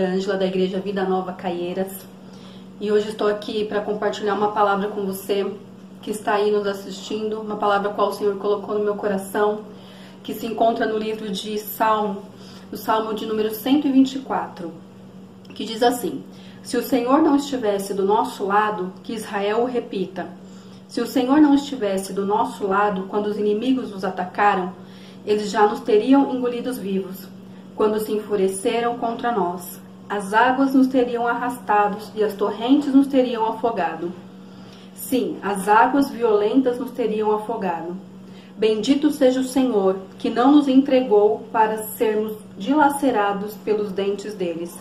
Ângela, da Igreja Vida Nova Caieiras. E hoje estou aqui para compartilhar uma palavra com você que está aí nos assistindo, uma palavra qual o Senhor colocou no meu coração, que se encontra no livro de Salmo, no Salmo de número 124, que diz assim: Se o Senhor não estivesse do nosso lado, que Israel o repita. Se o Senhor não estivesse do nosso lado quando os inimigos nos atacaram, eles já nos teriam engolidos vivos quando se enfureceram contra nós. As águas nos teriam arrastados e as torrentes nos teriam afogado. Sim, as águas violentas nos teriam afogado. Bendito seja o Senhor, que não nos entregou para sermos dilacerados pelos dentes deles.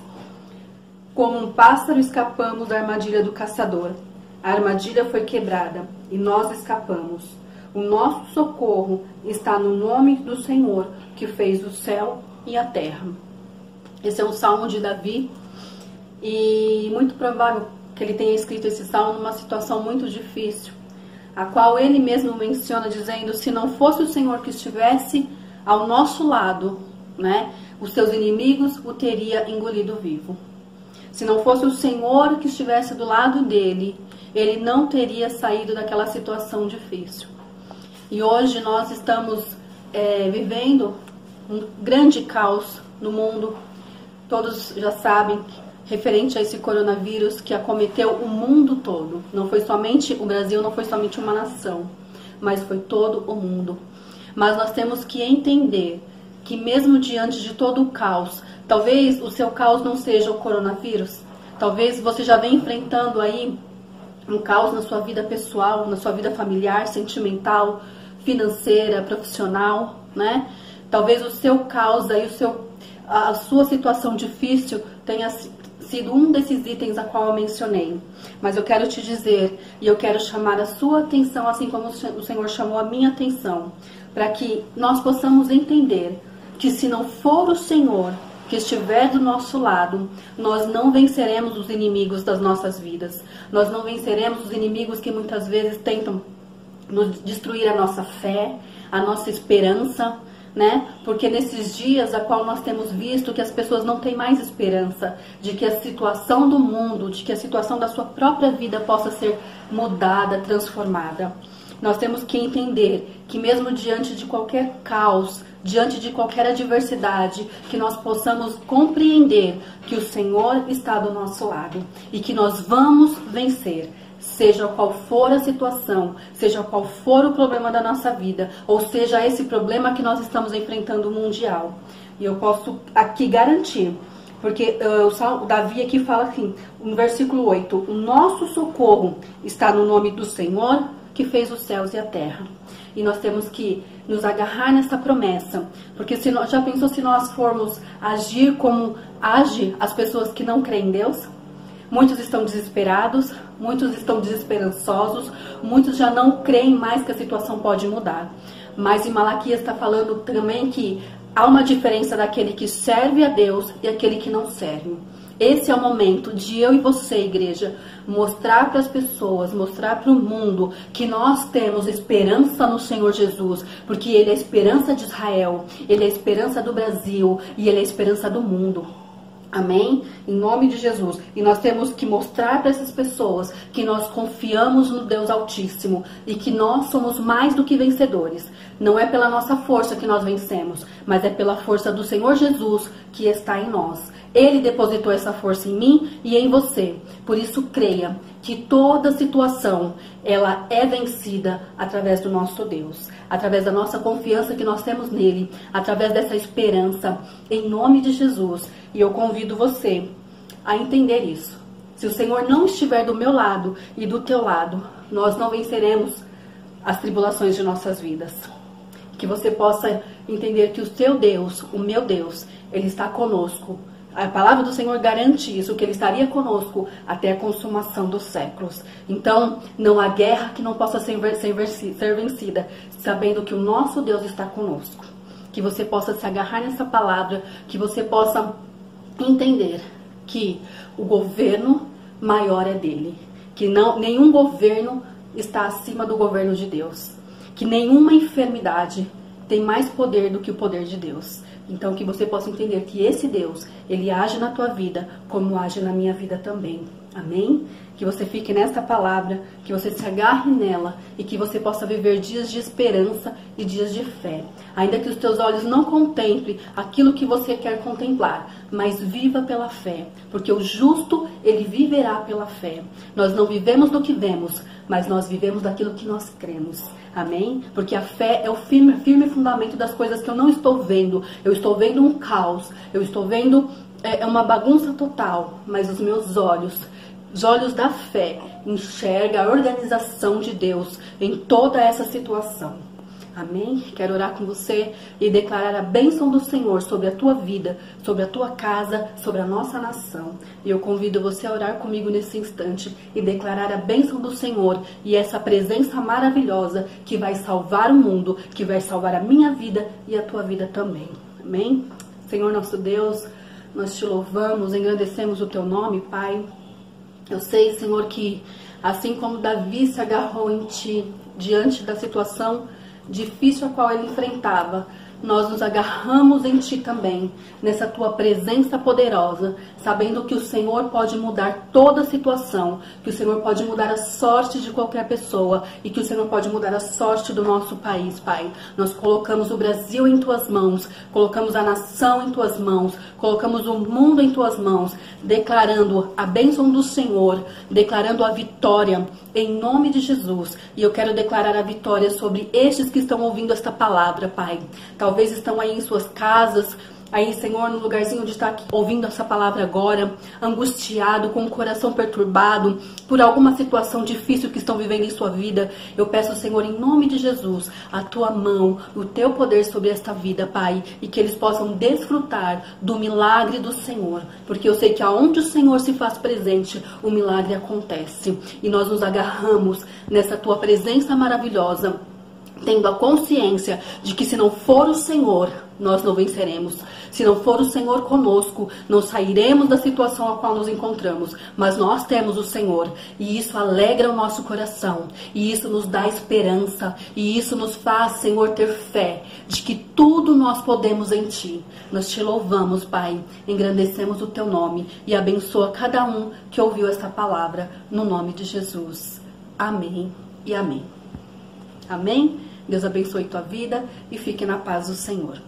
Como um pássaro escapamos da armadilha do caçador. A armadilha foi quebrada e nós escapamos. O nosso socorro está no nome do Senhor, que fez o céu e a terra. Esse é um salmo de Davi e muito provável que ele tenha escrito esse salmo numa situação muito difícil, a qual ele mesmo menciona dizendo: se não fosse o Senhor que estivesse ao nosso lado, né, os seus inimigos o teria engolido vivo. Se não fosse o Senhor que estivesse do lado dele, ele não teria saído daquela situação difícil. E hoje nós estamos é, vivendo um grande caos no mundo. Todos já sabem referente a esse coronavírus que acometeu o mundo todo. Não foi somente o Brasil, não foi somente uma nação, mas foi todo o mundo. Mas nós temos que entender que mesmo diante de todo o caos, talvez o seu caos não seja o coronavírus. Talvez você já venha enfrentando aí um caos na sua vida pessoal, na sua vida familiar, sentimental, financeira, profissional, né? Talvez o seu caos aí, o seu, a sua situação difícil tenha sido um desses itens a qual eu mencionei. Mas eu quero te dizer e eu quero chamar a sua atenção, assim como o Senhor chamou a minha atenção, para que nós possamos entender que se não for o Senhor que estiver do nosso lado, nós não venceremos os inimigos das nossas vidas. Nós não venceremos os inimigos que muitas vezes tentam nos destruir a nossa fé, a nossa esperança, né? Porque nesses dias a qual nós temos visto que as pessoas não têm mais esperança de que a situação do mundo, de que a situação da sua própria vida possa ser mudada, transformada. Nós temos que entender que mesmo diante de qualquer caos, diante de qualquer adversidade, que nós possamos compreender que o Senhor está do nosso lado e que nós vamos vencer seja qual for a situação, seja qual for o problema da nossa vida, ou seja esse problema que nós estamos enfrentando mundial. E eu posso aqui garantir, porque uh, o Davi aqui fala assim, no versículo 8: O nosso socorro está no nome do Senhor que fez os céus e a terra. E nós temos que nos agarrar nessa promessa, porque se nós, já pensou se nós formos agir como age as pessoas que não creem em Deus? Muitos estão desesperados, muitos estão desesperançosos, muitos já não creem mais que a situação pode mudar. Mas em Malaquias está falando também que há uma diferença daquele que serve a Deus e aquele que não serve. Esse é o momento de eu e você, igreja, mostrar para as pessoas, mostrar para o mundo que nós temos esperança no Senhor Jesus, porque Ele é a esperança de Israel, Ele é a esperança do Brasil e Ele é a esperança do mundo. Amém? Em nome de Jesus. E nós temos que mostrar para essas pessoas que nós confiamos no Deus Altíssimo e que nós somos mais do que vencedores. Não é pela nossa força que nós vencemos, mas é pela força do Senhor Jesus que está em nós. Ele depositou essa força em mim e em você. Por isso creia que toda situação ela é vencida através do nosso Deus, através da nossa confiança que nós temos nele, através dessa esperança em nome de Jesus. E eu convido você a entender isso. Se o Senhor não estiver do meu lado e do teu lado, nós não venceremos as tribulações de nossas vidas. Que você possa entender que o seu Deus, o meu Deus, ele está conosco a palavra do Senhor garante isso, que Ele estaria conosco até a consumação dos séculos. Então, não há guerra que não possa ser, vencida, sabendo que o nosso Deus está conosco. Que você possa se agarrar nessa palavra, que você possa entender que o governo maior é dele, que não, nenhum governo está acima do governo de Deus, que nenhuma enfermidade tem mais poder do que o poder de Deus Então que você possa entender que esse Deus, ele age na tua vida como age na minha vida também. Amém? Que você fique nesta palavra, que você se agarre nela e que você possa viver dias de esperança e dias de fé. Ainda que os teus olhos não contemplem aquilo que você quer contemplar, mas viva pela fé, porque o justo, ele viverá pela fé. Nós não vivemos do que vemos, mas nós vivemos daquilo que nós cremos. Amém? Porque a fé é o firme, firme fundamento das coisas que eu não estou vendo. Eu estou vendo um caos, eu estou vendo é, é uma bagunça total, mas os meus olhos os olhos da fé enxerga a organização de Deus em toda essa situação. Amém? Quero orar com você e declarar a bênção do Senhor sobre a tua vida, sobre a tua casa, sobre a nossa nação. E eu convido você a orar comigo nesse instante e declarar a bênção do Senhor e essa presença maravilhosa que vai salvar o mundo, que vai salvar a minha vida e a tua vida também. Amém? Senhor nosso Deus, nós te louvamos, engrandecemos o teu nome, Pai. Eu sei, Senhor, que assim como Davi se agarrou em ti diante da situação difícil a qual ele enfrentava, nós nos agarramos em Ti também, nessa Tua presença poderosa, sabendo que o Senhor pode mudar toda situação, que o Senhor pode mudar a sorte de qualquer pessoa e que o Senhor pode mudar a sorte do nosso país, Pai. Nós colocamos o Brasil em Tuas mãos, colocamos a nação em Tuas mãos, colocamos o mundo em Tuas mãos, declarando a bênção do Senhor, declarando a vitória em nome de Jesus. E eu quero declarar a vitória sobre estes que estão ouvindo esta palavra, Pai. Talvez estão aí em suas casas, aí, Senhor, no lugarzinho onde está ouvindo essa palavra agora, angustiado, com o coração perturbado por alguma situação difícil que estão vivendo em sua vida. Eu peço, Senhor, em nome de Jesus, a tua mão, o teu poder sobre esta vida, Pai, e que eles possam desfrutar do milagre do Senhor, porque eu sei que aonde o Senhor se faz presente, o milagre acontece. E nós nos agarramos nessa tua presença maravilhosa tendo a consciência de que se não for o Senhor, nós não venceremos. Se não for o Senhor conosco, não sairemos da situação a qual nos encontramos. Mas nós temos o Senhor e isso alegra o nosso coração e isso nos dá esperança e isso nos faz, Senhor, ter fé de que tudo nós podemos em Ti. Nós te louvamos, Pai, engrandecemos o Teu nome e abençoa cada um que ouviu esta palavra no nome de Jesus. Amém e amém. Amém? Deus abençoe tua vida e fique na paz do Senhor.